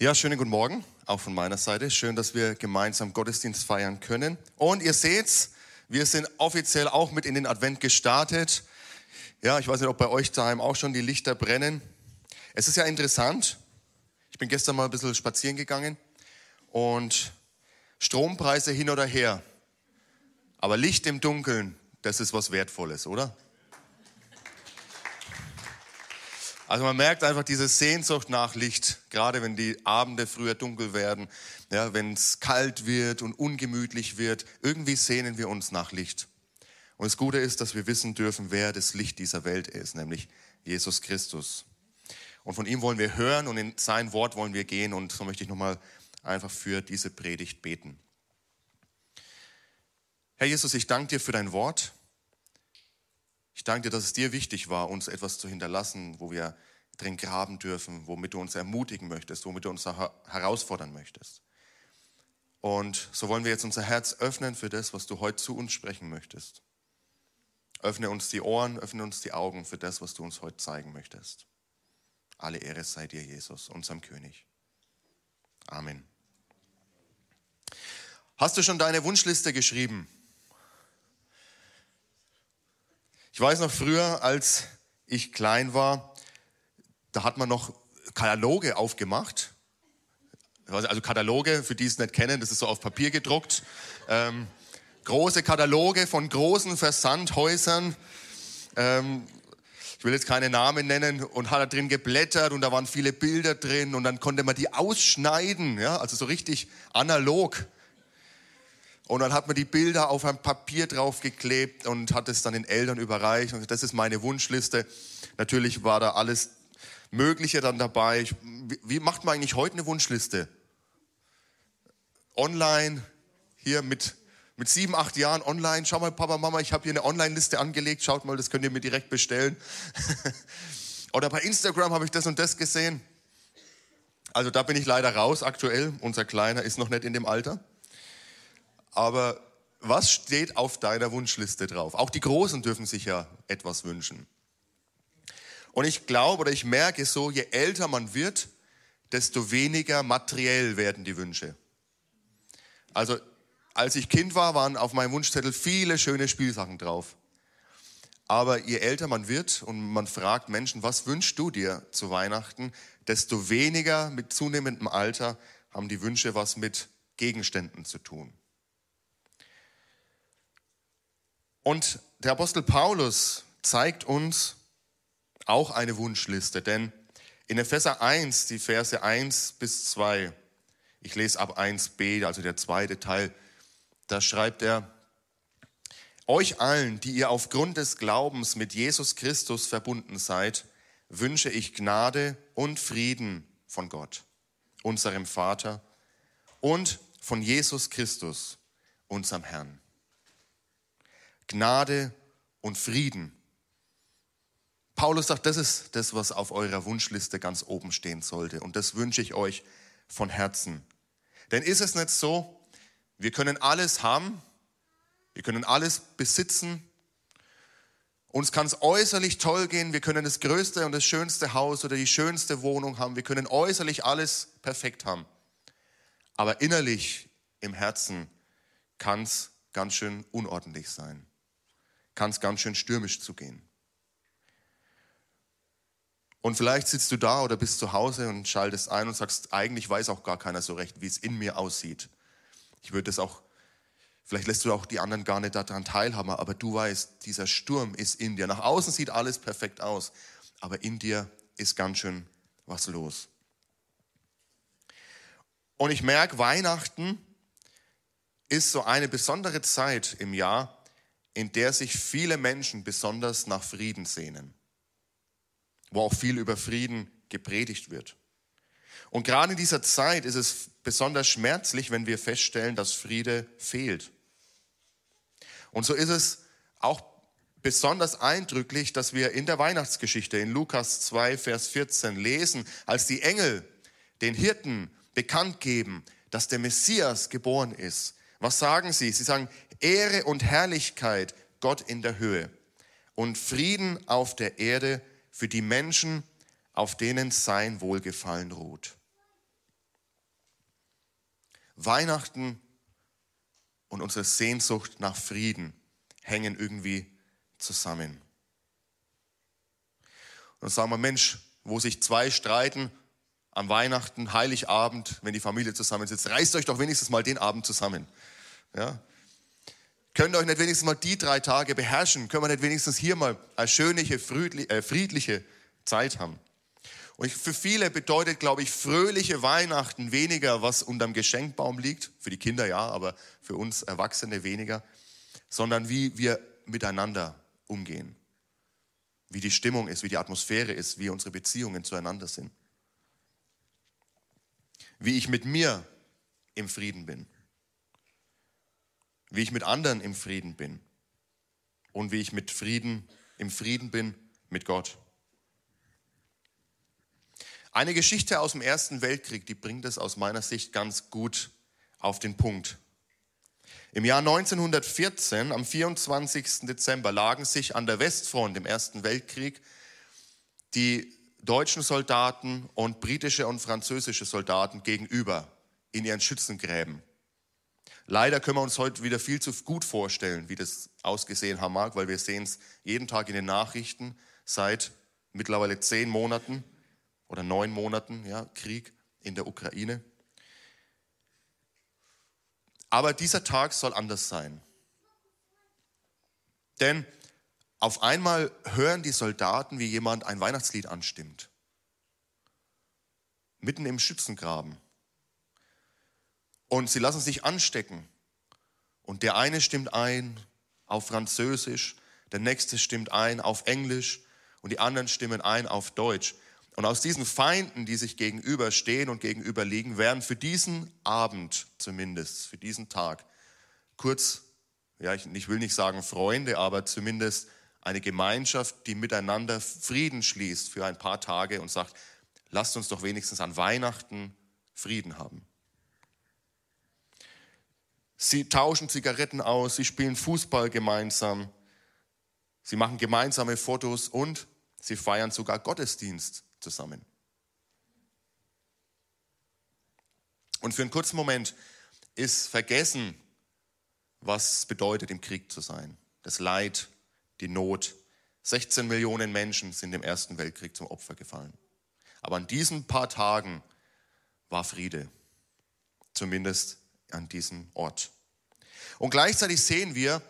Ja, schönen guten Morgen, auch von meiner Seite. Schön, dass wir gemeinsam Gottesdienst feiern können. Und ihr seht's, wir sind offiziell auch mit in den Advent gestartet. Ja, ich weiß nicht, ob bei euch daheim auch schon die Lichter brennen. Es ist ja interessant. Ich bin gestern mal ein bisschen spazieren gegangen und Strompreise hin oder her. Aber Licht im Dunkeln, das ist was Wertvolles, oder? Also man merkt einfach diese Sehnsucht nach Licht, gerade wenn die Abende früher dunkel werden, ja, wenn es kalt wird und ungemütlich wird. Irgendwie sehnen wir uns nach Licht. Und das Gute ist, dass wir wissen dürfen, wer das Licht dieser Welt ist, nämlich Jesus Christus. Und von ihm wollen wir hören und in sein Wort wollen wir gehen. Und so möchte ich nochmal einfach für diese Predigt beten. Herr Jesus, ich danke dir für dein Wort. Ich danke dir, dass es dir wichtig war, uns etwas zu hinterlassen, wo wir drin graben dürfen, womit du uns ermutigen möchtest, womit du uns herausfordern möchtest. Und so wollen wir jetzt unser Herz öffnen für das, was du heute zu uns sprechen möchtest. Öffne uns die Ohren, öffne uns die Augen für das, was du uns heute zeigen möchtest. Alle Ehre sei dir, Jesus, unserem König. Amen. Hast du schon deine Wunschliste geschrieben? Ich weiß noch früher, als ich klein war, da hat man noch Kataloge aufgemacht. Also Kataloge, für die es nicht kennen, das ist so auf Papier gedruckt. Ähm, große Kataloge von großen Versandhäusern. Ähm, ich will jetzt keine Namen nennen und hat da drin geblättert und da waren viele Bilder drin und dann konnte man die ausschneiden, ja, also so richtig analog. Und dann hat man die Bilder auf ein Papier draufgeklebt und hat es dann den Eltern überreicht. Und das ist meine Wunschliste. Natürlich war da alles Mögliche dann dabei. Wie macht man eigentlich heute eine Wunschliste? Online, hier mit, mit sieben, acht Jahren online. Schau mal, Papa, Mama, ich habe hier eine Online-Liste angelegt. Schaut mal, das könnt ihr mir direkt bestellen. Oder bei Instagram habe ich das und das gesehen. Also da bin ich leider raus aktuell. Unser Kleiner ist noch nicht in dem Alter. Aber was steht auf deiner Wunschliste drauf? Auch die Großen dürfen sich ja etwas wünschen. Und ich glaube oder ich merke so, je älter man wird, desto weniger materiell werden die Wünsche. Also als ich Kind war, waren auf meinem Wunschzettel viele schöne Spielsachen drauf. Aber je älter man wird und man fragt Menschen, was wünschst du dir zu Weihnachten, desto weniger mit zunehmendem Alter haben die Wünsche was mit Gegenständen zu tun. Und der Apostel Paulus zeigt uns auch eine Wunschliste, denn in Epheser 1, die Verse 1 bis 2, ich lese ab 1b, also der zweite Teil, da schreibt er, euch allen, die ihr aufgrund des Glaubens mit Jesus Christus verbunden seid, wünsche ich Gnade und Frieden von Gott, unserem Vater und von Jesus Christus, unserem Herrn. Gnade und Frieden. Paulus sagt, das ist das, was auf eurer Wunschliste ganz oben stehen sollte. Und das wünsche ich euch von Herzen. Denn ist es nicht so, wir können alles haben, wir können alles besitzen, uns kann es äußerlich toll gehen, wir können das größte und das schönste Haus oder die schönste Wohnung haben, wir können äußerlich alles perfekt haben. Aber innerlich im Herzen kann es ganz schön unordentlich sein kann es ganz schön stürmisch zugehen. Und vielleicht sitzt du da oder bist zu Hause und schaltest ein und sagst, eigentlich weiß auch gar keiner so recht, wie es in mir aussieht. Ich würde es auch, vielleicht lässt du auch die anderen gar nicht daran teilhaben, aber du weißt, dieser Sturm ist in dir. Nach außen sieht alles perfekt aus, aber in dir ist ganz schön was los. Und ich merke, Weihnachten ist so eine besondere Zeit im Jahr, in der sich viele Menschen besonders nach Frieden sehnen, wo auch viel über Frieden gepredigt wird. Und gerade in dieser Zeit ist es besonders schmerzlich, wenn wir feststellen, dass Friede fehlt. Und so ist es auch besonders eindrücklich, dass wir in der Weihnachtsgeschichte in Lukas 2, Vers 14 lesen, als die Engel den Hirten bekannt geben, dass der Messias geboren ist. Was sagen sie? Sie sagen, Ehre und Herrlichkeit Gott in der Höhe und Frieden auf der Erde für die Menschen, auf denen sein Wohlgefallen ruht. Weihnachten und unsere Sehnsucht nach Frieden hängen irgendwie zusammen. Und sagen wir, Mensch, wo sich zwei streiten, am Weihnachten, Heiligabend, wenn die Familie zusammensitzt, reißt euch doch wenigstens mal den Abend zusammen. Ja? Könnt ihr euch nicht wenigstens mal die drei Tage beherrschen? Können wir nicht wenigstens hier mal eine schöne, äh, friedliche Zeit haben? Und für viele bedeutet, glaube ich, fröhliche Weihnachten weniger, was unterm Geschenkbaum liegt. Für die Kinder ja, aber für uns Erwachsene weniger. Sondern wie wir miteinander umgehen. Wie die Stimmung ist, wie die Atmosphäre ist, wie unsere Beziehungen zueinander sind. Wie ich mit mir im Frieden bin. Wie ich mit anderen im Frieden bin. Und wie ich mit Frieden, im Frieden bin mit Gott. Eine Geschichte aus dem Ersten Weltkrieg, die bringt es aus meiner Sicht ganz gut auf den Punkt. Im Jahr 1914, am 24. Dezember, lagen sich an der Westfront im Ersten Weltkrieg die deutschen Soldaten und britische und französische Soldaten gegenüber in ihren Schützengräben. Leider können wir uns heute wieder viel zu gut vorstellen, wie das ausgesehen haben mag, weil wir sehen es jeden Tag in den Nachrichten seit mittlerweile zehn Monaten oder neun Monaten ja, Krieg in der Ukraine. Aber dieser Tag soll anders sein. Denn auf einmal hören die Soldaten, wie jemand ein Weihnachtslied anstimmt. Mitten im Schützengraben. Und sie lassen sich anstecken. Und der eine stimmt ein auf Französisch, der nächste stimmt ein auf Englisch und die anderen stimmen ein auf Deutsch. Und aus diesen Feinden, die sich gegenüberstehen und gegenüberliegen, werden für diesen Abend zumindest, für diesen Tag, kurz, ja, ich, ich will nicht sagen Freunde, aber zumindest eine Gemeinschaft, die miteinander Frieden schließt für ein paar Tage und sagt, lasst uns doch wenigstens an Weihnachten Frieden haben. Sie tauschen Zigaretten aus, sie spielen Fußball gemeinsam, sie machen gemeinsame Fotos und sie feiern sogar Gottesdienst zusammen. Und für einen kurzen Moment ist vergessen, was es bedeutet, im Krieg zu sein. Das Leid, die Not. 16 Millionen Menschen sind im Ersten Weltkrieg zum Opfer gefallen. Aber an diesen paar Tagen war Friede, zumindest an diesem Ort. Und gleichzeitig sehen wir,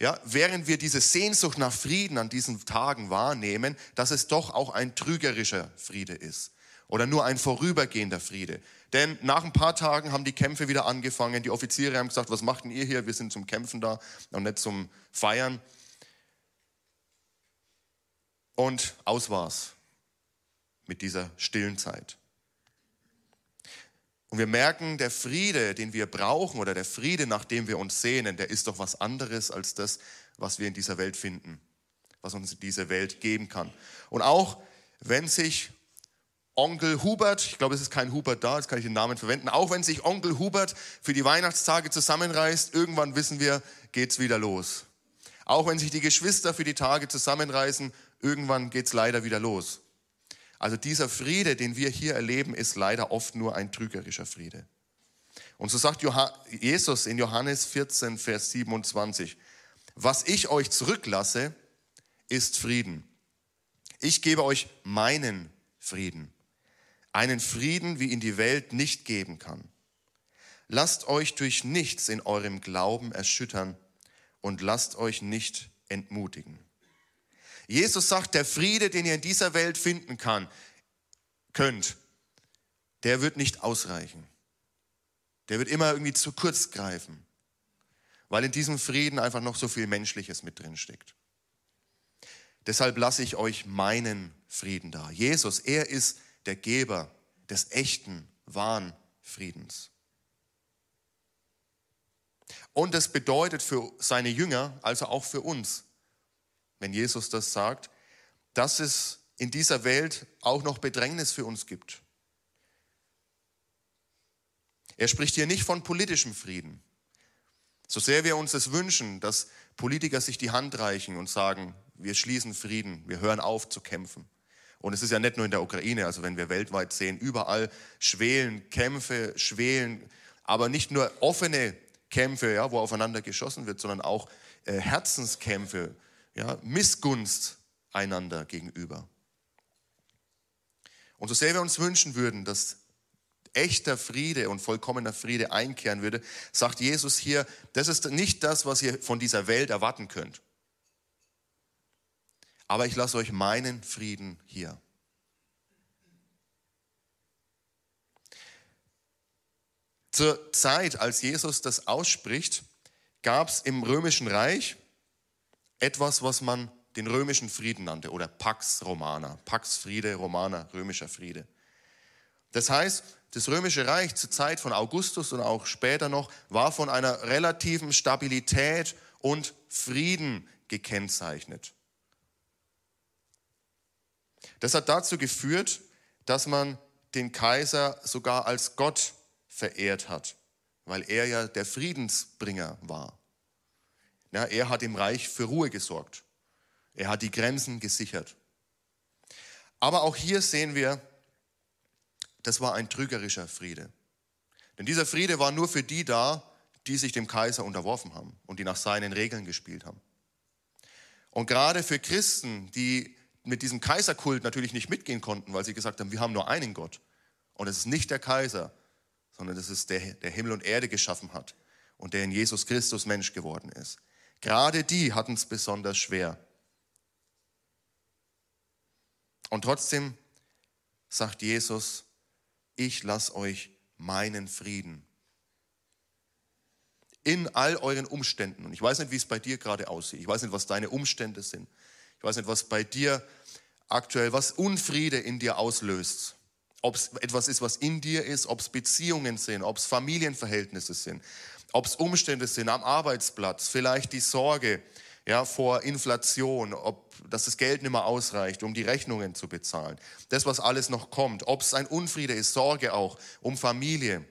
ja, während wir diese Sehnsucht nach Frieden an diesen Tagen wahrnehmen, dass es doch auch ein trügerischer Friede ist oder nur ein vorübergehender Friede. Denn nach ein paar Tagen haben die Kämpfe wieder angefangen. Die Offiziere haben gesagt, was macht denn ihr hier? Wir sind zum Kämpfen da und nicht zum Feiern. Und aus war's mit dieser stillen Zeit. Und wir merken, der Friede, den wir brauchen oder der Friede, nach dem wir uns sehnen, der ist doch was anderes als das, was wir in dieser Welt finden, was uns diese Welt geben kann. Und auch wenn sich Onkel Hubert, ich glaube, es ist kein Hubert da, jetzt kann ich den Namen verwenden, auch wenn sich Onkel Hubert für die Weihnachtstage zusammenreißt, irgendwann wissen wir, geht's wieder los. Auch wenn sich die Geschwister für die Tage zusammenreißen, irgendwann geht's leider wieder los. Also dieser Friede, den wir hier erleben, ist leider oft nur ein trügerischer Friede. Und so sagt Jesus in Johannes 14, Vers 27, was ich euch zurücklasse, ist Frieden. Ich gebe euch meinen Frieden. Einen Frieden, wie ihn die Welt nicht geben kann. Lasst euch durch nichts in eurem Glauben erschüttern und lasst euch nicht entmutigen. Jesus sagt, der Friede, den ihr in dieser Welt finden kann, könnt, der wird nicht ausreichen. Der wird immer irgendwie zu kurz greifen, weil in diesem Frieden einfach noch so viel Menschliches mit drin steckt. Deshalb lasse ich euch meinen Frieden da. Jesus, er ist der Geber des echten, wahren Friedens. Und das bedeutet für seine Jünger, also auch für uns, wenn Jesus das sagt, dass es in dieser Welt auch noch Bedrängnis für uns gibt. Er spricht hier nicht von politischem Frieden. So sehr wir uns es wünschen, dass Politiker sich die Hand reichen und sagen, wir schließen Frieden, wir hören auf zu kämpfen. Und es ist ja nicht nur in der Ukraine, also wenn wir weltweit sehen, überall schwelen Kämpfe, schwelen Aber nicht nur offene Kämpfe, ja, wo aufeinander geschossen wird, sondern auch äh, Herzenskämpfe, ja, Missgunst einander gegenüber. Und so sehr wir uns wünschen würden, dass echter Friede und vollkommener Friede einkehren würde, sagt Jesus hier, das ist nicht das, was ihr von dieser Welt erwarten könnt. Aber ich lasse euch meinen Frieden hier. Zur Zeit, als Jesus das ausspricht, gab es im römischen Reich etwas, was man den römischen Frieden nannte oder Pax Romana. Pax Friede, Romana, römischer Friede. Das heißt, das römische Reich zur Zeit von Augustus und auch später noch war von einer relativen Stabilität und Frieden gekennzeichnet. Das hat dazu geführt, dass man den Kaiser sogar als Gott verehrt hat, weil er ja der Friedensbringer war. Ja, er hat im Reich für Ruhe gesorgt. Er hat die Grenzen gesichert. Aber auch hier sehen wir, das war ein trügerischer Friede. Denn dieser Friede war nur für die da, die sich dem Kaiser unterworfen haben und die nach seinen Regeln gespielt haben. Und gerade für Christen, die mit diesem Kaiserkult natürlich nicht mitgehen konnten, weil sie gesagt haben, wir haben nur einen Gott. Und es ist nicht der Kaiser, sondern es ist der, der Himmel und Erde geschaffen hat und der in Jesus Christus Mensch geworden ist. Gerade die hatten es besonders schwer. Und trotzdem sagt Jesus, ich lasse euch meinen Frieden. In all euren Umständen. Und ich weiß nicht, wie es bei dir gerade aussieht. Ich weiß nicht, was deine Umstände sind. Ich weiß nicht, was bei dir aktuell, was Unfriede in dir auslöst. Ob es etwas ist, was in dir ist, ob es Beziehungen sind, ob es Familienverhältnisse sind, ob es Umstände sind am Arbeitsplatz, vielleicht die Sorge ja, vor Inflation, ob dass das Geld nicht mehr ausreicht, um die Rechnungen zu bezahlen. Das, was alles noch kommt, ob es ein Unfriede ist, Sorge auch um Familie.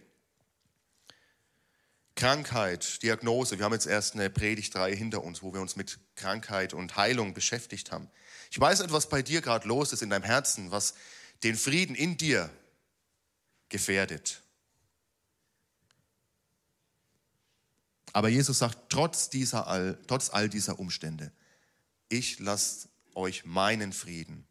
Krankheit, Diagnose. Wir haben jetzt erst eine Predigtreihe hinter uns, wo wir uns mit Krankheit und Heilung beschäftigt haben. Ich weiß nicht, was bei dir gerade los ist in deinem Herzen, was den Frieden in dir gefährdet. Aber Jesus sagt, trotz, dieser all, trotz all dieser Umstände, ich lasse euch meinen Frieden.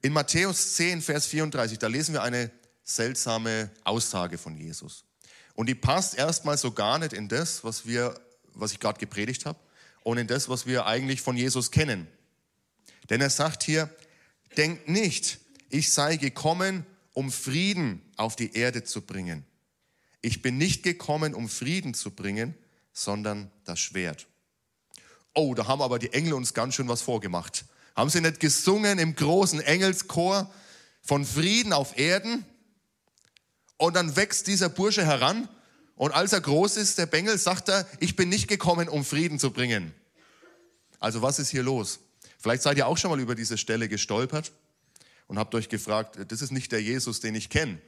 In Matthäus 10, Vers 34, da lesen wir eine seltsame Aussage von Jesus. Und die passt erstmal so gar nicht in das, was, wir, was ich gerade gepredigt habe, und in das, was wir eigentlich von Jesus kennen. Denn er sagt hier, denkt nicht, ich sei gekommen, um Frieden auf die Erde zu bringen. Ich bin nicht gekommen, um Frieden zu bringen, sondern das Schwert. Oh, da haben aber die Engel uns ganz schön was vorgemacht. Haben sie nicht gesungen im großen Engelschor von Frieden auf Erden? Und dann wächst dieser Bursche heran und als er groß ist, der Bengel, sagt er, ich bin nicht gekommen, um Frieden zu bringen. Also was ist hier los? Vielleicht seid ihr auch schon mal über diese Stelle gestolpert und habt euch gefragt, das ist nicht der Jesus, den ich kenne.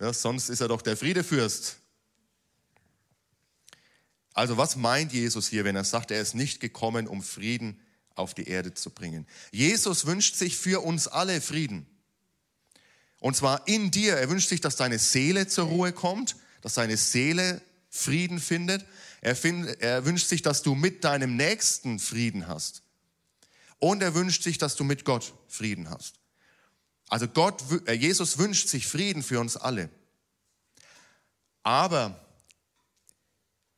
Ja, sonst ist er doch der Friedefürst. Also was meint Jesus hier, wenn er sagt, er ist nicht gekommen, um Frieden auf die Erde zu bringen? Jesus wünscht sich für uns alle Frieden. Und zwar in dir. Er wünscht sich, dass deine Seele zur Ruhe kommt, dass deine Seele Frieden findet. Er, find, er wünscht sich, dass du mit deinem Nächsten Frieden hast. Und er wünscht sich, dass du mit Gott Frieden hast. Also Gott, äh, Jesus wünscht sich Frieden für uns alle. Aber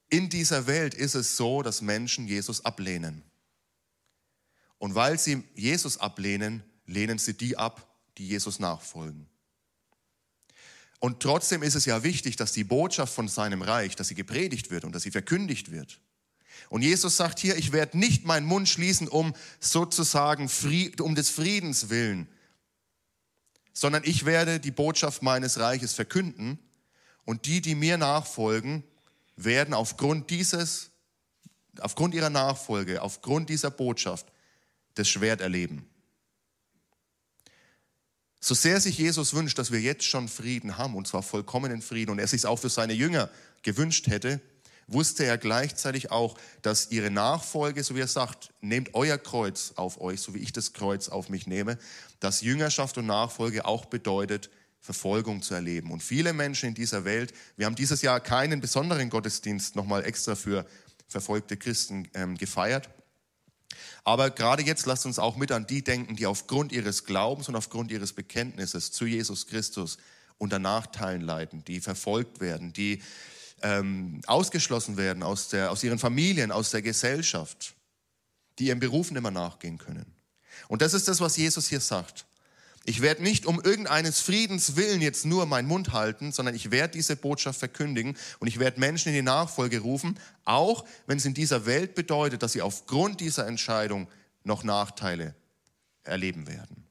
in dieser Welt ist es so, dass Menschen Jesus ablehnen. Und weil sie Jesus ablehnen, lehnen sie die ab, die Jesus nachfolgen. Und trotzdem ist es ja wichtig, dass die Botschaft von seinem Reich, dass sie gepredigt wird und dass sie verkündigt wird. Und Jesus sagt hier, ich werde nicht meinen Mund schließen, um sozusagen um des Friedens willen, sondern ich werde die Botschaft meines Reiches verkünden und die, die mir nachfolgen, werden aufgrund dieses, aufgrund ihrer Nachfolge, aufgrund dieser Botschaft das Schwert erleben. So sehr sich Jesus wünscht, dass wir jetzt schon Frieden haben, und zwar vollkommenen Frieden, und er sich auch für seine Jünger gewünscht hätte, wusste er gleichzeitig auch, dass ihre Nachfolge, so wie er sagt, nehmt euer Kreuz auf euch, so wie ich das Kreuz auf mich nehme, dass Jüngerschaft und Nachfolge auch bedeutet, Verfolgung zu erleben. Und viele Menschen in dieser Welt, wir haben dieses Jahr keinen besonderen Gottesdienst nochmal extra für verfolgte Christen ähm, gefeiert. Aber gerade jetzt lasst uns auch mit an die denken, die aufgrund ihres Glaubens und aufgrund ihres Bekenntnisses zu Jesus Christus unter Nachteilen leiden, die verfolgt werden, die ähm, ausgeschlossen werden aus, der, aus ihren Familien, aus der Gesellschaft, die ihren Berufen immer nachgehen können. Und das ist das, was Jesus hier sagt. Ich werde nicht um irgendeines Friedens willen jetzt nur meinen Mund halten, sondern ich werde diese Botschaft verkündigen und ich werde Menschen in die Nachfolge rufen, auch wenn es in dieser Welt bedeutet, dass sie aufgrund dieser Entscheidung noch Nachteile erleben werden.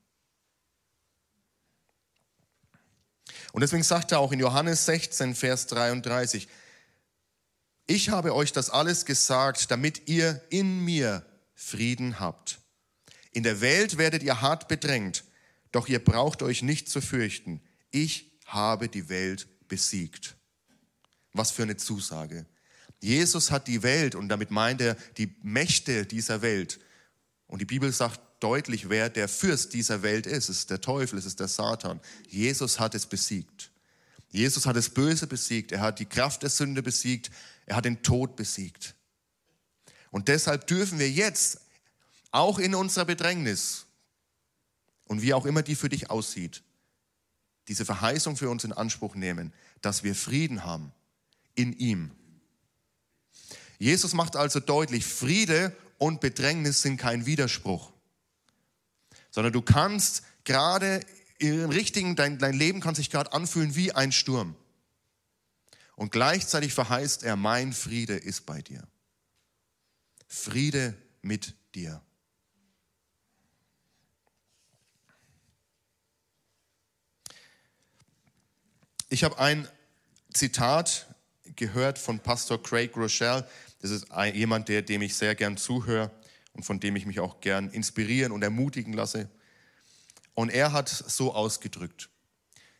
Und deswegen sagt er auch in Johannes 16, Vers 33, ich habe euch das alles gesagt, damit ihr in mir Frieden habt. In der Welt werdet ihr hart bedrängt, doch ihr braucht euch nicht zu fürchten. Ich habe die Welt besiegt. Was für eine Zusage. Jesus hat die Welt, und damit meint er die Mächte dieser Welt. Und die Bibel sagt deutlich, wer der Fürst dieser Welt ist. Es ist der Teufel, es ist der Satan. Jesus hat es besiegt. Jesus hat das Böse besiegt. Er hat die Kraft der Sünde besiegt. Er hat den Tod besiegt. Und deshalb dürfen wir jetzt, auch in unserer Bedrängnis, und wie auch immer die für dich aussieht, diese Verheißung für uns in Anspruch nehmen, dass wir Frieden haben in ihm. Jesus macht also deutlich, Friede und Bedrängnis sind kein Widerspruch, sondern du kannst gerade im richtigen, dein, dein Leben kann sich gerade anfühlen wie ein Sturm. Und gleichzeitig verheißt er, mein Friede ist bei dir. Friede mit dir. Ich habe ein Zitat gehört von Pastor Craig Rochelle. Das ist jemand, der, dem ich sehr gern zuhöre und von dem ich mich auch gern inspirieren und ermutigen lasse. Und er hat so ausgedrückt,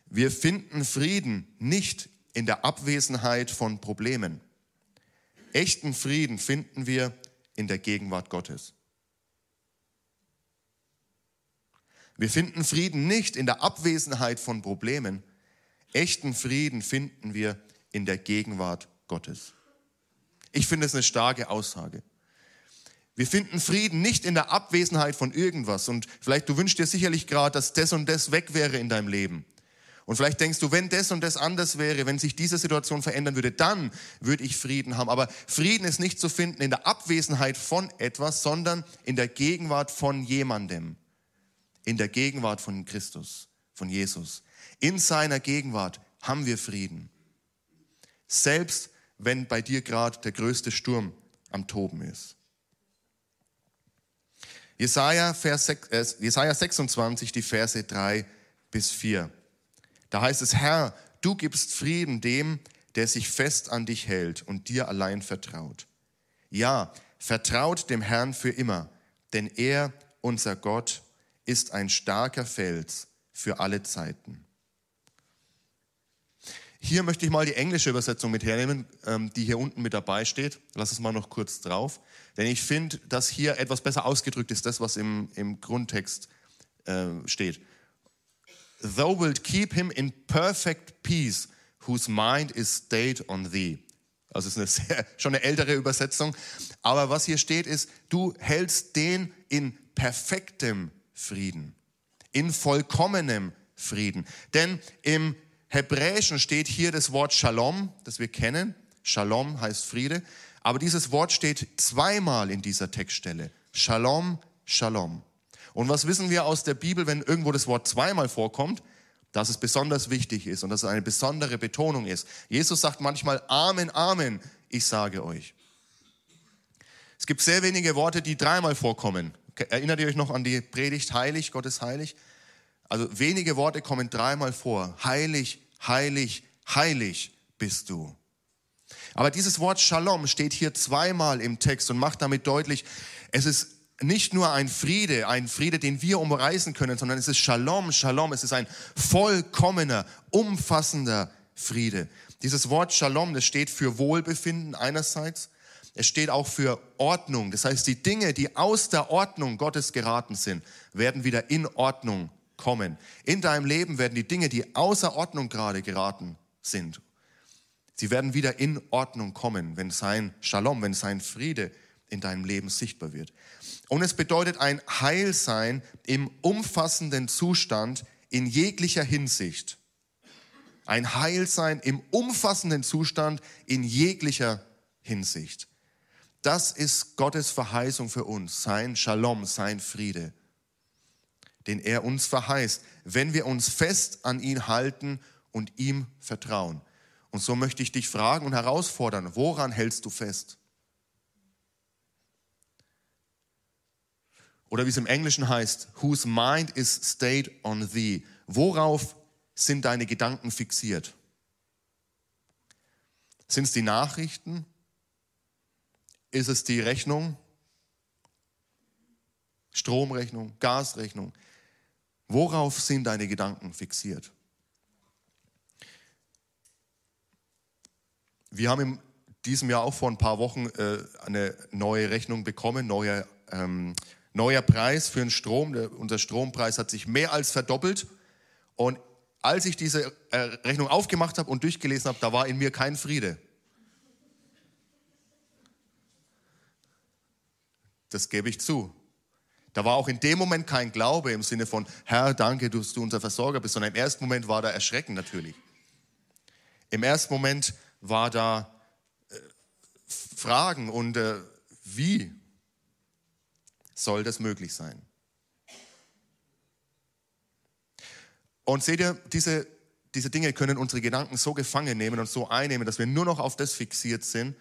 wir finden Frieden nicht in der Abwesenheit von Problemen. Echten Frieden finden wir in der Gegenwart Gottes. Wir finden Frieden nicht in der Abwesenheit von Problemen, Echten Frieden finden wir in der Gegenwart Gottes. Ich finde es eine starke Aussage. Wir finden Frieden nicht in der Abwesenheit von irgendwas. Und vielleicht du wünschst dir sicherlich gerade, dass das und das weg wäre in deinem Leben. Und vielleicht denkst du, wenn das und das anders wäre, wenn sich diese Situation verändern würde, dann würde ich Frieden haben. Aber Frieden ist nicht zu finden in der Abwesenheit von etwas, sondern in der Gegenwart von jemandem. In der Gegenwart von Christus, von Jesus. In seiner Gegenwart haben wir Frieden. Selbst wenn bei dir gerade der größte Sturm am Toben ist. Jesaja, Vers, äh, Jesaja 26, die Verse 3 bis 4. Da heißt es, Herr, du gibst Frieden dem, der sich fest an dich hält und dir allein vertraut. Ja, vertraut dem Herrn für immer, denn er, unser Gott, ist ein starker Fels für alle Zeiten. Hier möchte ich mal die englische Übersetzung mit hernehmen, ähm, die hier unten mit dabei steht. Lass es mal noch kurz drauf. Denn ich finde, dass hier etwas besser ausgedrückt ist, das, was im, im Grundtext äh, steht. Thou wilt keep him in perfect peace, whose mind is stayed on thee. Also ist eine sehr, schon eine ältere Übersetzung. Aber was hier steht ist, du hältst den in perfektem Frieden, in vollkommenem Frieden. Denn im Hebräischen steht hier das Wort Shalom, das wir kennen. Shalom heißt Friede. Aber dieses Wort steht zweimal in dieser Textstelle. Shalom, Shalom. Und was wissen wir aus der Bibel, wenn irgendwo das Wort zweimal vorkommt? Dass es besonders wichtig ist und dass es eine besondere Betonung ist. Jesus sagt manchmal Amen, Amen, ich sage euch. Es gibt sehr wenige Worte, die dreimal vorkommen. Erinnert ihr euch noch an die Predigt Heilig, Gott ist heilig? Also wenige Worte kommen dreimal vor. Heilig, heilig, heilig bist du. Aber dieses Wort Shalom steht hier zweimal im Text und macht damit deutlich, es ist nicht nur ein Friede, ein Friede, den wir umreißen können, sondern es ist Shalom, Shalom, es ist ein vollkommener, umfassender Friede. Dieses Wort Shalom, das steht für Wohlbefinden einerseits, es steht auch für Ordnung. Das heißt, die Dinge, die aus der Ordnung Gottes geraten sind, werden wieder in Ordnung kommen. In deinem Leben werden die Dinge, die außer Ordnung gerade geraten sind, sie werden wieder in Ordnung kommen, wenn sein Shalom, wenn sein Friede in deinem Leben sichtbar wird. Und es bedeutet ein Heilsein im umfassenden Zustand in jeglicher Hinsicht. Ein Heilsein im umfassenden Zustand in jeglicher Hinsicht. Das ist Gottes Verheißung für uns, sein Shalom, sein Friede, den er uns verheißt, wenn wir uns fest an ihn halten und ihm vertrauen. Und so möchte ich dich fragen und herausfordern, woran hältst du fest? Oder wie es im Englischen heißt, whose mind is stayed on thee. Worauf sind deine Gedanken fixiert? Sind es die Nachrichten? Ist es die Rechnung? Stromrechnung, Gasrechnung? Worauf sind deine Gedanken fixiert? Wir haben in diesem Jahr auch vor ein paar Wochen äh, eine neue Rechnung bekommen, neuer, ähm, neuer Preis für den Strom. Der, unser Strompreis hat sich mehr als verdoppelt. Und als ich diese äh, Rechnung aufgemacht habe und durchgelesen habe, da war in mir kein Friede. Das gebe ich zu. Da war auch in dem Moment kein Glaube im Sinne von, Herr, danke, dass du unser Versorger bist, sondern im ersten Moment war da Erschrecken natürlich. Im ersten Moment war da äh, Fragen und äh, wie soll das möglich sein? Und seht ihr, diese, diese Dinge können unsere Gedanken so gefangen nehmen und so einnehmen, dass wir nur noch auf das fixiert sind.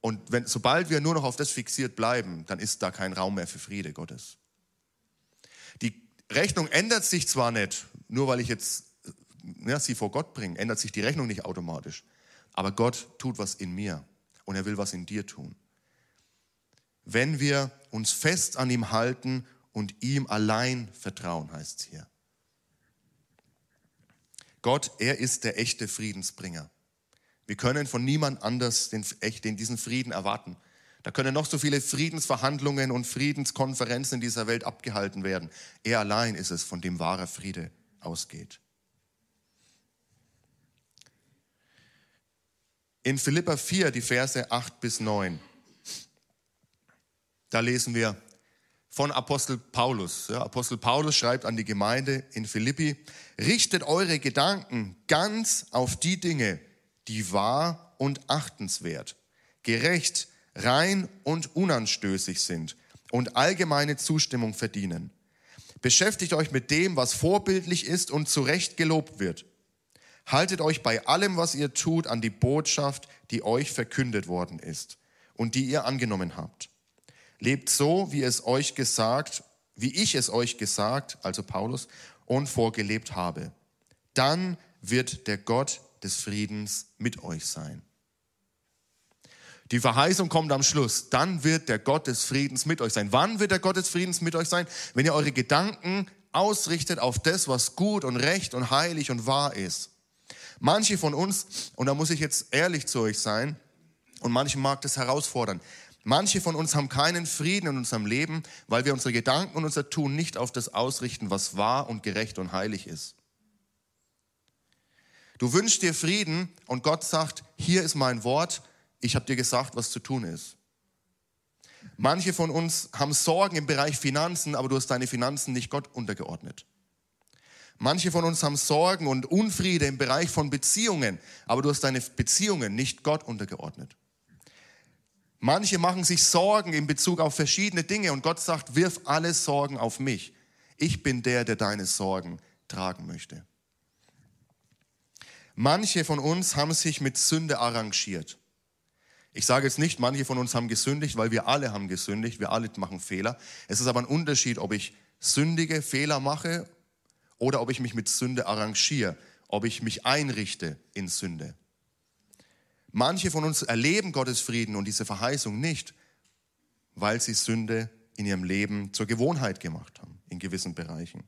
Und wenn, sobald wir nur noch auf das fixiert bleiben, dann ist da kein Raum mehr für Friede Gottes. Die Rechnung ändert sich zwar nicht, nur weil ich jetzt ja, sie vor Gott bringe, ändert sich die Rechnung nicht automatisch. Aber Gott tut was in mir und er will was in dir tun. Wenn wir uns fest an ihm halten und ihm allein vertrauen, heißt es hier. Gott, er ist der echte Friedensbringer. Wir können von niemand anders den, den, diesen Frieden erwarten. Da können noch so viele Friedensverhandlungen und Friedenskonferenzen in dieser Welt abgehalten werden. Er allein ist es, von dem wahrer Friede ausgeht. In Philippa 4, die Verse 8 bis 9, da lesen wir von Apostel Paulus. Apostel Paulus schreibt an die Gemeinde in Philippi, richtet eure Gedanken ganz auf die Dinge, die wahr und achtenswert, gerecht, rein und unanstößig sind und allgemeine Zustimmung verdienen. Beschäftigt euch mit dem, was vorbildlich ist und zu Recht gelobt wird. Haltet euch bei allem, was ihr tut, an die Botschaft, die euch verkündet worden ist und die ihr angenommen habt. Lebt so, wie es euch gesagt, wie ich es euch gesagt, also Paulus, und vorgelebt habe. Dann wird der Gott des Friedens mit euch sein. Die Verheißung kommt am Schluss. Dann wird der Gott des Friedens mit euch sein. Wann wird der Gott des Friedens mit euch sein? Wenn ihr eure Gedanken ausrichtet auf das, was gut und recht und heilig und wahr ist. Manche von uns, und da muss ich jetzt ehrlich zu euch sein, und manche mag das herausfordern, manche von uns haben keinen Frieden in unserem Leben, weil wir unsere Gedanken und unser Tun nicht auf das ausrichten, was wahr und gerecht und heilig ist. Du wünschst dir Frieden und Gott sagt, hier ist mein Wort, ich habe dir gesagt, was zu tun ist. Manche von uns haben Sorgen im Bereich Finanzen, aber du hast deine Finanzen nicht Gott untergeordnet. Manche von uns haben Sorgen und Unfriede im Bereich von Beziehungen, aber du hast deine Beziehungen nicht Gott untergeordnet. Manche machen sich Sorgen in Bezug auf verschiedene Dinge und Gott sagt, wirf alle Sorgen auf mich. Ich bin der, der deine Sorgen tragen möchte. Manche von uns haben sich mit Sünde arrangiert. Ich sage jetzt nicht, manche von uns haben gesündigt, weil wir alle haben gesündigt, wir alle machen Fehler. Es ist aber ein Unterschied, ob ich sündige Fehler mache oder ob ich mich mit Sünde arrangiere, ob ich mich einrichte in Sünde. Manche von uns erleben Gottes Frieden und diese Verheißung nicht, weil sie Sünde in ihrem Leben zur Gewohnheit gemacht haben, in gewissen Bereichen.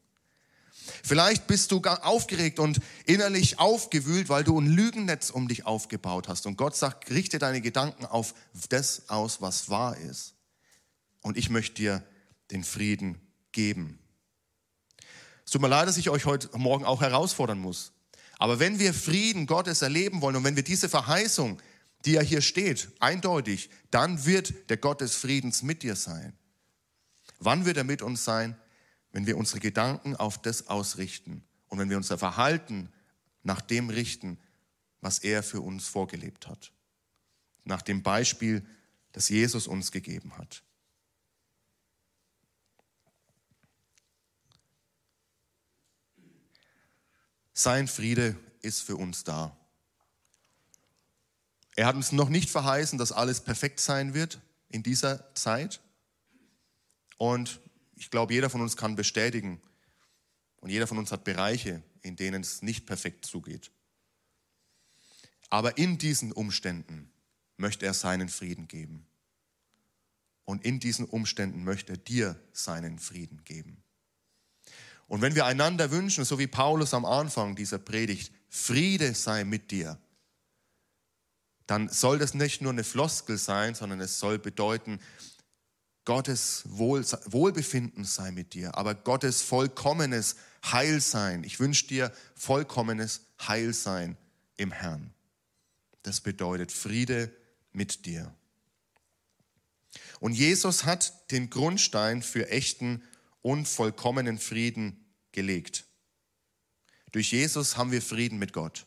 Vielleicht bist du aufgeregt und innerlich aufgewühlt, weil du ein Lügennetz um dich aufgebaut hast. Und Gott sagt, richte deine Gedanken auf das aus, was wahr ist. Und ich möchte dir den Frieden geben. Es tut mir leid, dass ich euch heute Morgen auch herausfordern muss. Aber wenn wir Frieden Gottes erleben wollen und wenn wir diese Verheißung, die ja hier steht, eindeutig, dann wird der Gott des Friedens mit dir sein. Wann wird er mit uns sein? Wenn wir unsere Gedanken auf das ausrichten und wenn wir unser Verhalten nach dem richten, was er für uns vorgelebt hat. Nach dem Beispiel, das Jesus uns gegeben hat. Sein Friede ist für uns da. Er hat uns noch nicht verheißen, dass alles perfekt sein wird in dieser Zeit. Und ich glaube, jeder von uns kann bestätigen, und jeder von uns hat Bereiche, in denen es nicht perfekt zugeht. Aber in diesen Umständen möchte er seinen Frieden geben. Und in diesen Umständen möchte er dir seinen Frieden geben. Und wenn wir einander wünschen, so wie Paulus am Anfang dieser Predigt, Friede sei mit dir, dann soll das nicht nur eine Floskel sein, sondern es soll bedeuten, Gottes Wohl, Wohlbefinden sei mit dir, aber Gottes vollkommenes Heilsein. Ich wünsche dir vollkommenes Heilsein im Herrn. Das bedeutet Friede mit dir. Und Jesus hat den Grundstein für echten und vollkommenen Frieden gelegt. Durch Jesus haben wir Frieden mit Gott.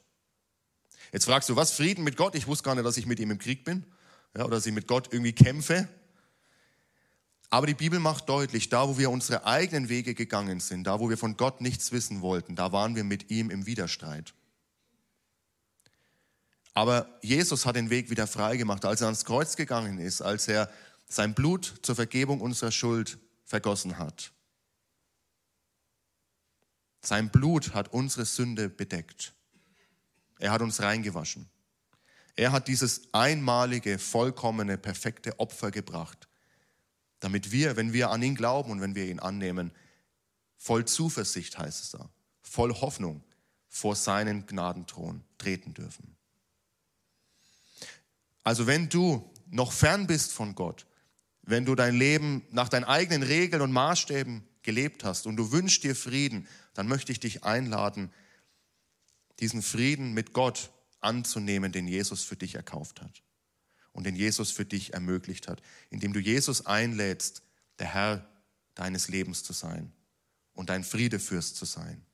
Jetzt fragst du, was Frieden mit Gott? Ich wusste gar nicht, dass ich mit ihm im Krieg bin ja, oder dass ich mit Gott irgendwie kämpfe. Aber die Bibel macht deutlich, da wo wir unsere eigenen Wege gegangen sind, da wo wir von Gott nichts wissen wollten, da waren wir mit ihm im Widerstreit. Aber Jesus hat den Weg wieder frei gemacht, als er ans Kreuz gegangen ist, als er sein Blut zur Vergebung unserer Schuld vergossen hat. Sein Blut hat unsere Sünde bedeckt. Er hat uns reingewaschen. Er hat dieses einmalige, vollkommene, perfekte Opfer gebracht, damit wir, wenn wir an ihn glauben und wenn wir ihn annehmen, voll Zuversicht heißt es da, voll Hoffnung vor seinen Gnadenthron treten dürfen. Also wenn du noch fern bist von Gott, wenn du dein Leben nach deinen eigenen Regeln und Maßstäben gelebt hast und du wünschst dir Frieden, dann möchte ich dich einladen, diesen Frieden mit Gott anzunehmen, den Jesus für dich erkauft hat und den Jesus für dich ermöglicht hat, indem du Jesus einlädst, der Herr deines Lebens zu sein und dein Friedefürst zu sein.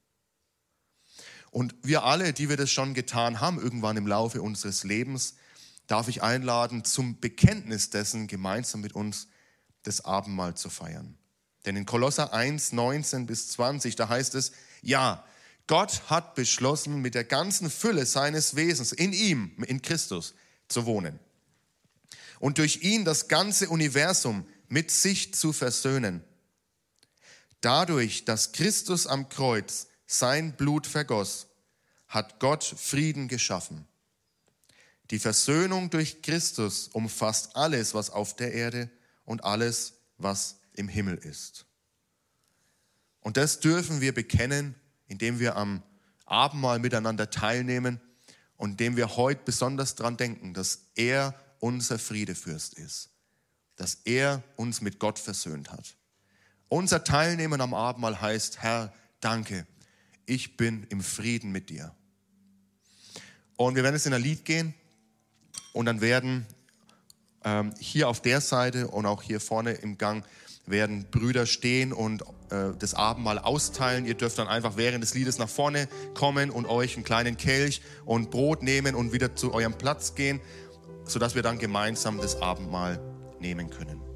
Und wir alle, die wir das schon getan haben, irgendwann im Laufe unseres Lebens, darf ich einladen, zum Bekenntnis dessen gemeinsam mit uns das Abendmahl zu feiern. Denn in Kolosser 1, 19 bis 20, da heißt es, ja, Gott hat beschlossen, mit der ganzen Fülle seines Wesens in ihm, in Christus, zu wohnen. Und durch ihn das ganze Universum mit sich zu versöhnen. Dadurch, dass Christus am Kreuz sein Blut vergoss, hat Gott Frieden geschaffen. Die Versöhnung durch Christus umfasst alles, was auf der Erde und alles, was im Himmel ist. Und das dürfen wir bekennen, indem wir am Abendmahl miteinander teilnehmen und indem wir heute besonders daran denken, dass er unser Friedefürst ist, dass er uns mit Gott versöhnt hat. Unser Teilnehmen am Abendmahl heißt, Herr, danke, ich bin im Frieden mit dir. Und wir werden jetzt in ein Lied gehen und dann werden ähm, hier auf der Seite und auch hier vorne im Gang werden Brüder stehen und äh, das Abendmahl austeilen. Ihr dürft dann einfach während des Liedes nach vorne kommen und euch einen kleinen Kelch und Brot nehmen und wieder zu eurem Platz gehen, sodass wir dann gemeinsam das Abendmahl nehmen können.